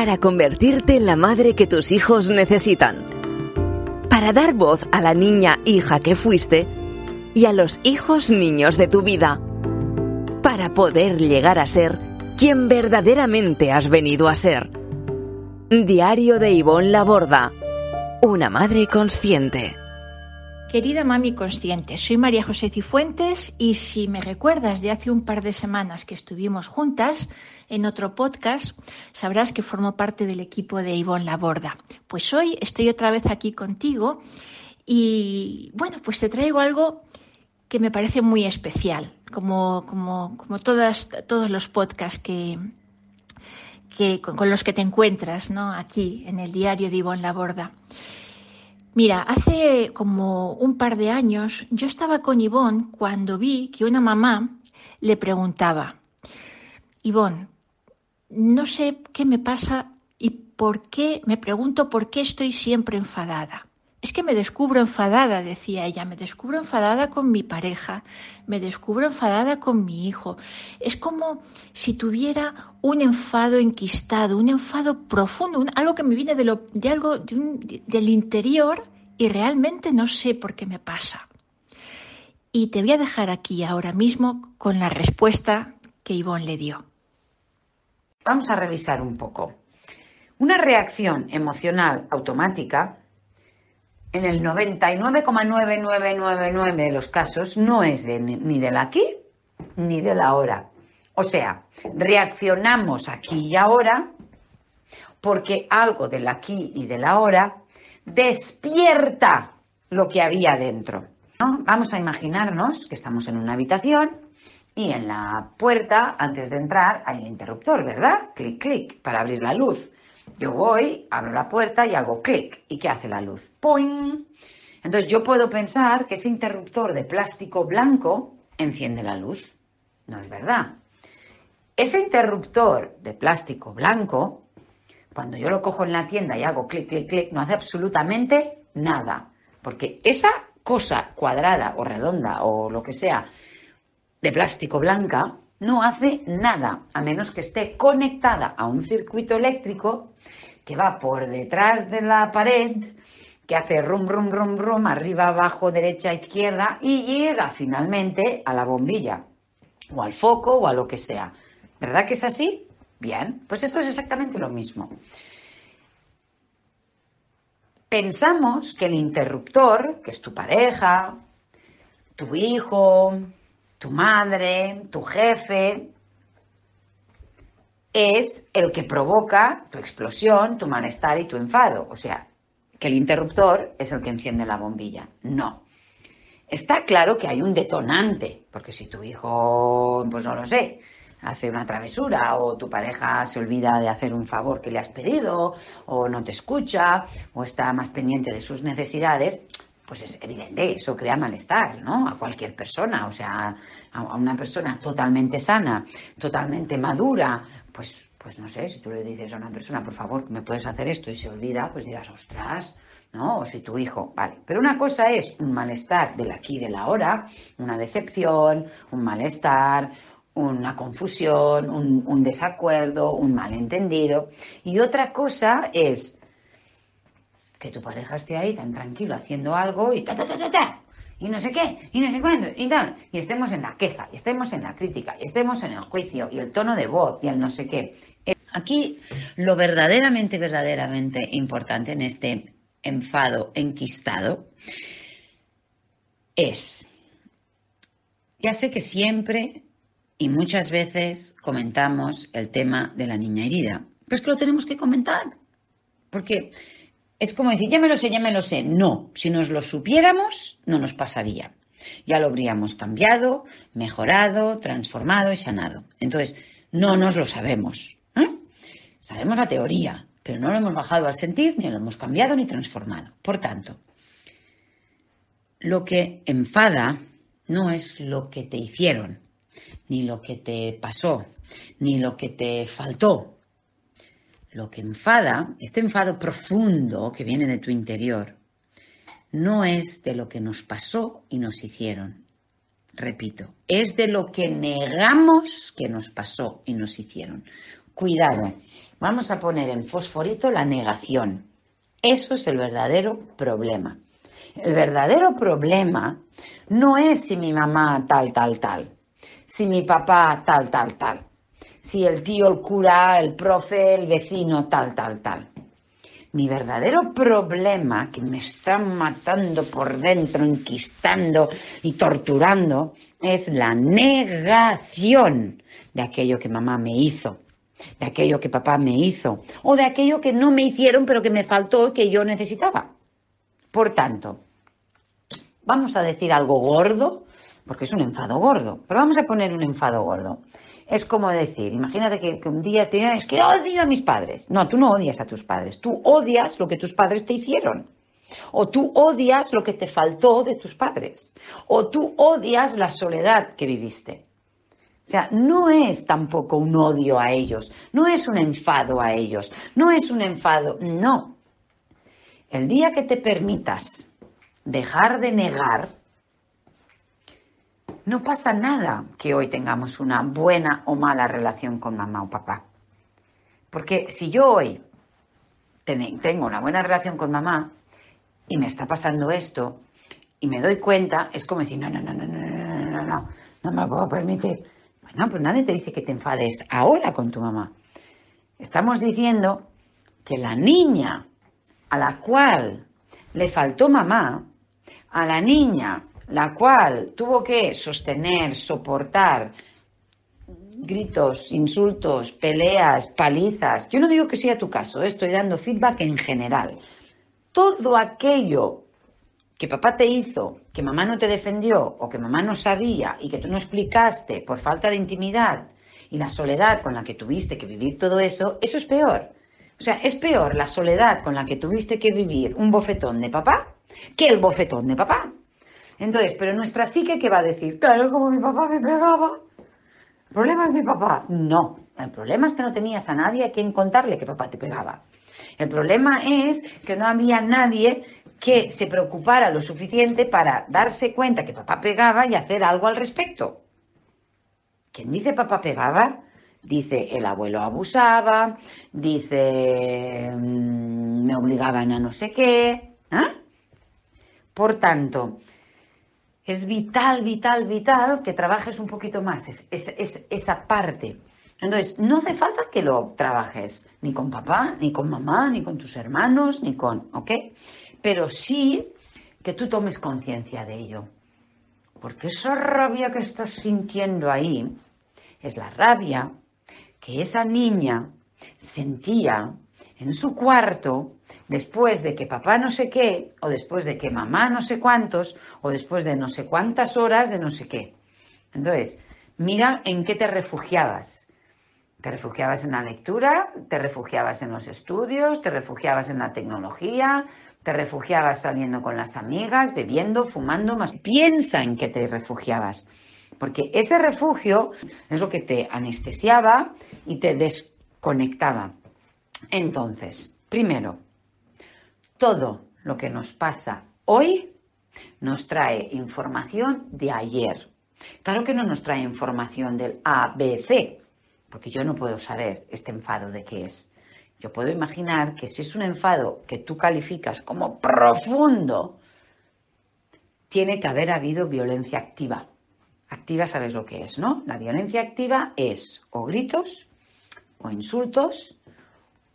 Para convertirte en la madre que tus hijos necesitan. Para dar voz a la niña hija que fuiste y a los hijos niños de tu vida. Para poder llegar a ser quien verdaderamente has venido a ser. Diario de Ivonne Laborda. Una madre consciente. Querida mami consciente, soy María José Cifuentes y si me recuerdas de hace un par de semanas que estuvimos juntas en otro podcast, sabrás que formo parte del equipo de Ivonne Laborda. Pues hoy estoy otra vez aquí contigo y bueno, pues te traigo algo que me parece muy especial, como, como, como todos los podcasts que, que, con, los que te encuentras ¿no? aquí en el diario de Ivonne Laborda. Mira, hace como un par de años yo estaba con Ivonne cuando vi que una mamá le preguntaba, Ivonne, no sé qué me pasa y por qué, me pregunto por qué estoy siempre enfadada. Es que me descubro enfadada, decía ella, me descubro enfadada con mi pareja, me descubro enfadada con mi hijo. Es como si tuviera un enfado enquistado, un enfado profundo, algo que me viene de, algo del interior y realmente no sé por qué me pasa. Y te voy a dejar aquí ahora mismo con la respuesta que Ivonne le dio. Vamos a revisar un poco. Una reacción emocional automática en el 99,9999 de los casos no es ni del aquí ni del ahora. O sea, reaccionamos aquí y ahora porque algo del aquí y del ahora despierta lo que había dentro. Vamos a imaginarnos que estamos en una habitación y en la puerta, antes de entrar, hay el interruptor, ¿verdad? Clic, clic, para abrir la luz. Yo voy, abro la puerta y hago clic. ¿Y qué hace la luz? ¡Poing! Entonces yo puedo pensar que ese interruptor de plástico blanco enciende la luz. No es verdad. Ese interruptor de plástico blanco, cuando yo lo cojo en la tienda y hago clic, clic, clic, no hace absolutamente nada. Porque esa cosa cuadrada o redonda o lo que sea de plástico blanca no hace nada, a menos que esté conectada a un circuito eléctrico que va por detrás de la pared, que hace rum, rum, rum, rum, arriba, abajo, derecha, izquierda, y llega finalmente a la bombilla, o al foco, o a lo que sea. ¿Verdad que es así? Bien, pues esto es exactamente lo mismo. Pensamos que el interruptor, que es tu pareja, tu hijo, tu madre, tu jefe, es el que provoca tu explosión, tu malestar y tu enfado. O sea, que el interruptor es el que enciende la bombilla. No. Está claro que hay un detonante, porque si tu hijo, pues no lo sé, hace una travesura o tu pareja se olvida de hacer un favor que le has pedido o no te escucha o está más pendiente de sus necesidades, pues es evidente, eso crea malestar, ¿no? A cualquier persona, o sea, a una persona totalmente sana, totalmente madura, pues, pues no sé, si tú le dices a una persona, por favor, ¿me puedes hacer esto? y se olvida, pues dirás, ostras, ¿no? O si tu hijo, vale. Pero una cosa es un malestar del aquí y del ahora, una decepción, un malestar, una confusión, un desacuerdo, un malentendido. Y otra cosa es que tu pareja esté ahí tan tranquilo haciendo algo y ta, ta, ta, ta, ta, y no sé qué, y no sé cuándo, y tal, y estemos en la queja, y estemos en la crítica, y estemos en el juicio, y el tono de voz, y el no sé qué. Aquí lo verdaderamente, verdaderamente importante en este enfado enquistado es, ya sé que siempre y muchas veces comentamos el tema de la niña herida, pues que lo tenemos que comentar, porque es como decir, ya me lo sé, ya me lo sé. No, si nos lo supiéramos, no nos pasaría. Ya lo habríamos cambiado, mejorado, transformado y sanado. Entonces, No nos lo sabemos. ¿eh? Sabemos la teoría, pero no lo hemos bajado al sentir, ni lo hemos cambiado ni transformado. Por tanto, lo que enfada no es lo que te hicieron, ni lo que te pasó, ni lo que te faltó. Lo que enfada, este enfado profundo que viene de tu interior, no es de lo que nos pasó y nos hicieron. Repito, es de lo que negamos que nos pasó y nos hicieron. Cuidado, vamos a poner en fosforito la negación. Eso es el verdadero problema. El verdadero problema no es si mi mamá tal, tal, tal, si mi papá tal, tal, tal, si el tío, el cura, el profe, el vecino tal, tal, tal. Mi verdadero problema, que me está matando por dentro, enquistando y torturando, es la negación de aquello que mamá me hizo, de aquello que papá me hizo, o de aquello que no me hicieron pero que me faltó y que yo necesitaba. Por tanto, vamos a decir algo gordo, porque es un enfado gordo, pero vamos a poner un enfado gordo. Es como decir, imagínate que, un día tienes que odio a mis padres. No, tú no odias a tus padres, tú odias lo que tus padres te hicieron. O tú odias lo que te faltó de tus padres. O tú odias la soledad que viviste. O sea, no es tampoco un odio a ellos, no es un enfado a ellos, no es un enfado, no. El día que te permitas dejar de negar, no pasa nada que hoy tengamos una buena o mala relación con mamá o papá. Porque si yo hoy tengo una buena relación con mamá y me está pasando esto y me doy cuenta, es como decir, no, no, no, no, no, no, no, no, no me lo puedo permitir. Bueno, pues nadie te dice que te enfades ahora con tu mamá. Estamos diciendo que la niña a la cual le faltó mamá, a la niña la cual tuvo que sostener, soportar gritos, insultos, peleas, palizas. Yo no digo que sea tu caso, ¿eh? estoy dando feedback en general. Todo aquello que papá te hizo, que mamá no te defendió o que mamá no sabía y que tú no explicaste por falta de intimidad y la soledad con la que tuviste que vivir todo eso, eso es peor. O sea, es peor la soledad con la que tuviste que vivir un bofetón de papá que el bofetón de papá. Entonces, pero nuestra psique, ¿qué va a decir? Claro, como mi papá me pegaba. ¿El problema es mi papá? No. El problema es que no tenías a nadie a quien contarle que papá te pegaba. El problema es que no había nadie que se preocupara lo suficiente para darse cuenta que papá pegaba y hacer algo al respecto. ¿Quién dice papá pegaba? Dice el abuelo abusaba, dice mm, me obligaban a no sé qué. ¿ah? Por tanto, es vital, vital, vital que trabajes un poquito más es, esa parte. Entonces, no hace falta que lo trabajes ni con papá, ni con mamá, ni con tus hermanos, ni con, ¿ok? Pero sí que tú tomes conciencia de ello. Porque esa rabia que estás sintiendo ahí es la rabia que esa niña sentía en su cuarto después de que papá no sé qué, o después de que mamá no sé cuántos, o después de no sé cuántas horas de no sé qué. Entonces, mira en qué te refugiabas. Te refugiabas en la lectura, te refugiabas en los estudios, te refugiabas en la tecnología, te refugiabas saliendo con las amigas, bebiendo, fumando, más. Piensa en qué te refugiabas, porque ese refugio es lo que te anestesiaba y te desconectaba. Entonces, primero, todo lo que nos pasa hoy nos trae información de ayer. Claro que no nos trae información del ABC, porque yo no puedo saber este enfado de qué es. Yo puedo imaginar que si es un enfado que tú calificas como profundo, tiene que haber habido violencia activa. Activa sabes lo que es, ¿no? La violencia activa es o gritos, o insultos,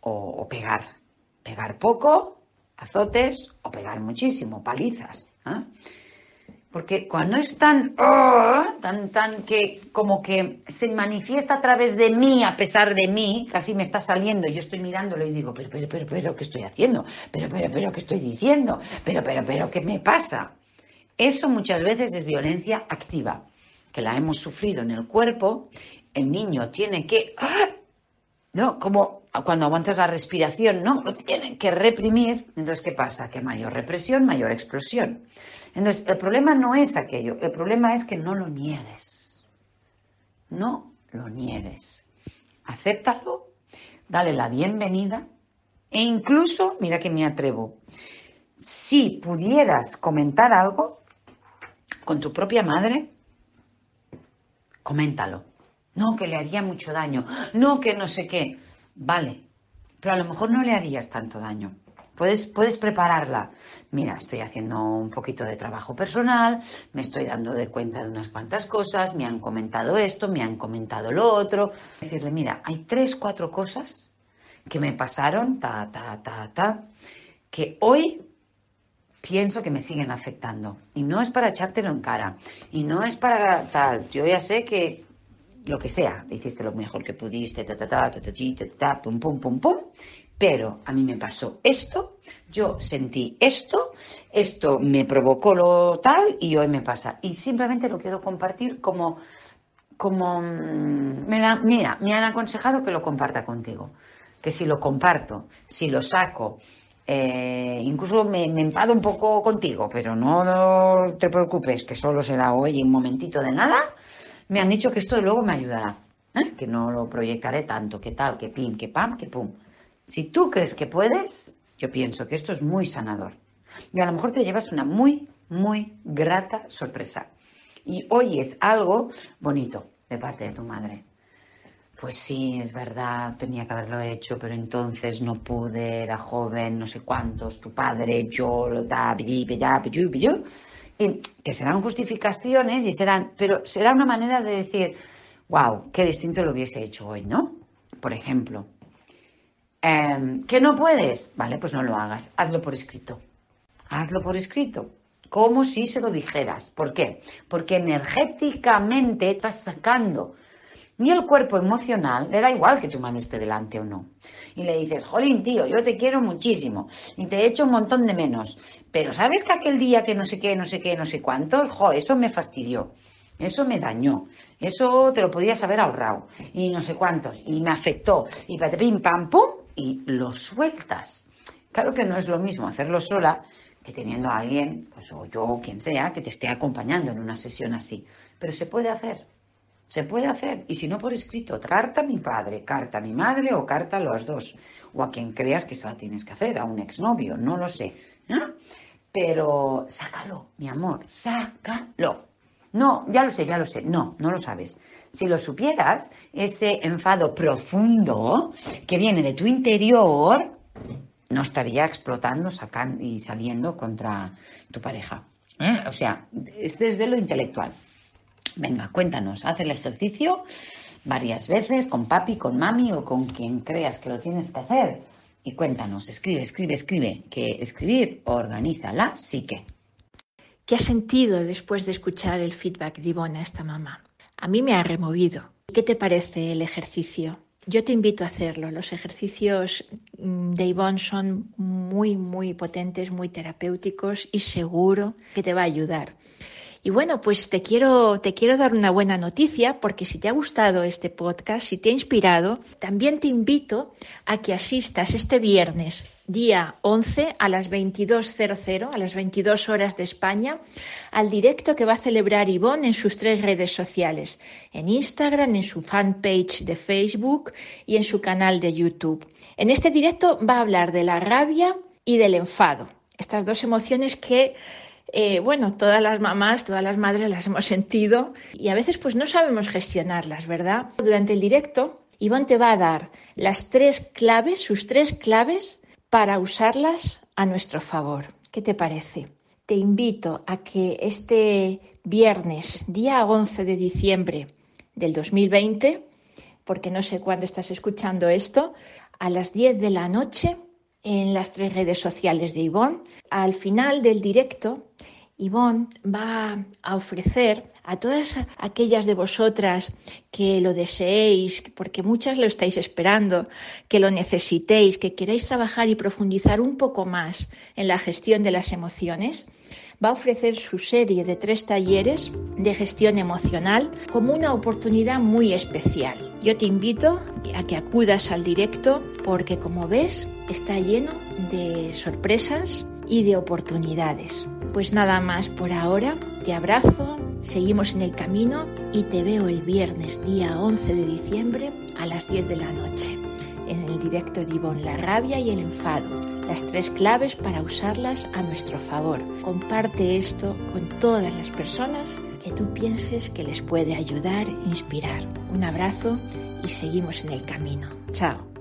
o, pegar. Pegar poco azotes o pegar muchísimo, palizas. ¿ah? Porque cuando es tan, oh, tan, tan que como que se manifiesta a través de mí, a pesar de mí, casi me está saliendo, yo estoy mirándolo y digo, pero, pero, pero, pero, ¿qué estoy haciendo? Pero, pero, pero, ¿qué estoy diciendo? Pero, pero, pero, ¿qué me pasa? Eso muchas veces es violencia activa, que la hemos sufrido en el cuerpo el niño tiene que, ¡ah! ¿No? Como cuando aguantas la respiración, ¿no? Lo tiene que reprimir. Entonces, ¿qué pasa? Que mayor represión, mayor explosión. Entonces, el problema no es aquello, el problema es que no lo niegues. No lo niegues. Acéptalo, dale la bienvenida e incluso, mira que me atrevo, si pudieras comentar algo con tu propia madre, coméntalo. No, que le haría mucho daño. No, que no sé qué. Vale, pero a lo mejor no le harías tanto daño. Puedes, puedes prepararla. Mira, estoy haciendo un poquito de trabajo personal, me estoy dando de cuenta de unas cuantas cosas, me han comentado esto, me han comentado lo otro. Decirle, mira, hay tres, cuatro cosas que me pasaron, ta, ta, ta, ta, que hoy pienso que me siguen afectando. Y no es para echártelo en cara. Y no es para tal. Yo ya sé que lo que sea, hiciste lo mejor que pudiste, ta, ta, ta, ta, ta, ta, ta, pum, pum, pum, pum. Pero a mí me pasó esto, yo sentí esto, esto me provocó lo tal y hoy me pasa. Y simplemente lo quiero compartir como, como, mira, mira, me han aconsejado que lo comparta contigo. Que si lo comparto, si lo saco, eh, incluso me, me, enfado un poco contigo, pero no te preocupes, que solo será hoy un momentito de nada. Me han dicho que esto luego me ayudará, ¿eh? que no lo proyectaré tanto, que tal, que pim, que pam, que pum. Si tú crees que puedes, yo pienso que esto es muy sanador. Y a lo mejor te llevas una muy, muy grata sorpresa. Y oyes algo bonito de parte de tu madre pues sí, es verdad, tenía que haberlo hecho, pero entonces no pude, era joven, no sé cuántos, tu padre, yo, lo da, y que serán justificaciones y serán, pero será una manera de decir, wow, qué distinto lo hubiese hecho hoy, ¿no? Por ejemplo, eh, que no puedes, vale, pues no lo hagas, hazlo por escrito, hazlo por escrito, como si se lo dijeras. ¿Por qué? Porque energéticamente estás sacando ni el cuerpo emocional le da igual que tu madre esté delante o no. Y le dices, jolín, tío, yo te quiero muchísimo y te he hecho un montón de menos. Pero ¿sabes que aquel día que no sé qué, no sé qué, no sé cuánto, jo, eso me fastidió. Eso me dañó. Eso te lo podías haber ahorrado. Y no sé cuántos. Y me afectó. Y pim, pam, pum. Y lo sueltas. Claro que no es lo mismo hacerlo sola que teniendo a alguien, pues o yo o quien sea, que te esté acompañando en una sesión así. Pero se puede hacer. Se puede hacer, y si no por escrito, carta a mi padre, carta a mi madre o carta a los dos, o a quien creas que se la tienes que hacer, a un exnovio, no lo sé. ¿no? Pero sácalo, mi amor, sácalo. No, ya lo sé, ya lo sé. No, no lo sabes. Si lo supieras, ese enfado profundo que viene de tu interior no estaría explotando sacando y saliendo contra tu pareja. ¿Eh? O sea, es desde lo intelectual. Venga, cuéntanos, haz el ejercicio varias veces con papi, con mami o con quien creas que lo tienes que hacer. Y cuéntanos, escribe, escribe, escribe, que escribir organiza la psique. ¿Qué has sentido después de escuchar el feedback de Ivonne a esta mamá? A mí me ha removido. ¿Qué te parece el ejercicio? Yo te invito a hacerlo. Los ejercicios mm, de Ivonne son muy, muy potentes, muy terapéuticos y seguro que te va a ayudar. Y bueno, pues te quiero, te quiero dar una buena noticia porque si te ha gustado este podcast, si te ha inspirado, también te invito a que asistas este viernes, día 11 a las 22.00, a las 22 horas de España, al directo que va a celebrar Ivonne en sus tres redes sociales, en Instagram, en su fanpage de Facebook y en su canal de YouTube. En este directo va a hablar de la rabia y del enfado, estas dos emociones que eh, bueno, todas las mamás, todas las madres las hemos sentido y a veces pues no sabemos gestionarlas, ¿verdad? Durante el directo, Ivonne te va a dar las tres claves, sus tres claves para usarlas a nuestro favor. ¿Qué te parece? Te invito a que este viernes, día 11 de diciembre del 2020, porque no sé cuándo estás escuchando esto, a las 10 de la noche en las tres redes sociales de Ivonne. Al final del directo, Ivonne va a ofrecer a todas aquellas de vosotras que lo deseéis, porque muchas lo estáis esperando, que lo necesitéis, que queráis trabajar y profundizar un poco más en la gestión de las emociones, va a ofrecer su serie de tres talleres de gestión emocional como una oportunidad muy especial. Yo te invito a que acudas al directo porque como ves está lleno de sorpresas y de oportunidades. Pues nada más por ahora, te abrazo, seguimos en el camino y te veo el viernes día 11 de diciembre a las 10 de la noche en el directo de Ivonne La Rabia y el Enfado, las tres claves para usarlas a nuestro favor. Comparte esto con todas las personas que tú pienses que les puede ayudar inspirar. Un abrazo y seguimos en el camino. Chao.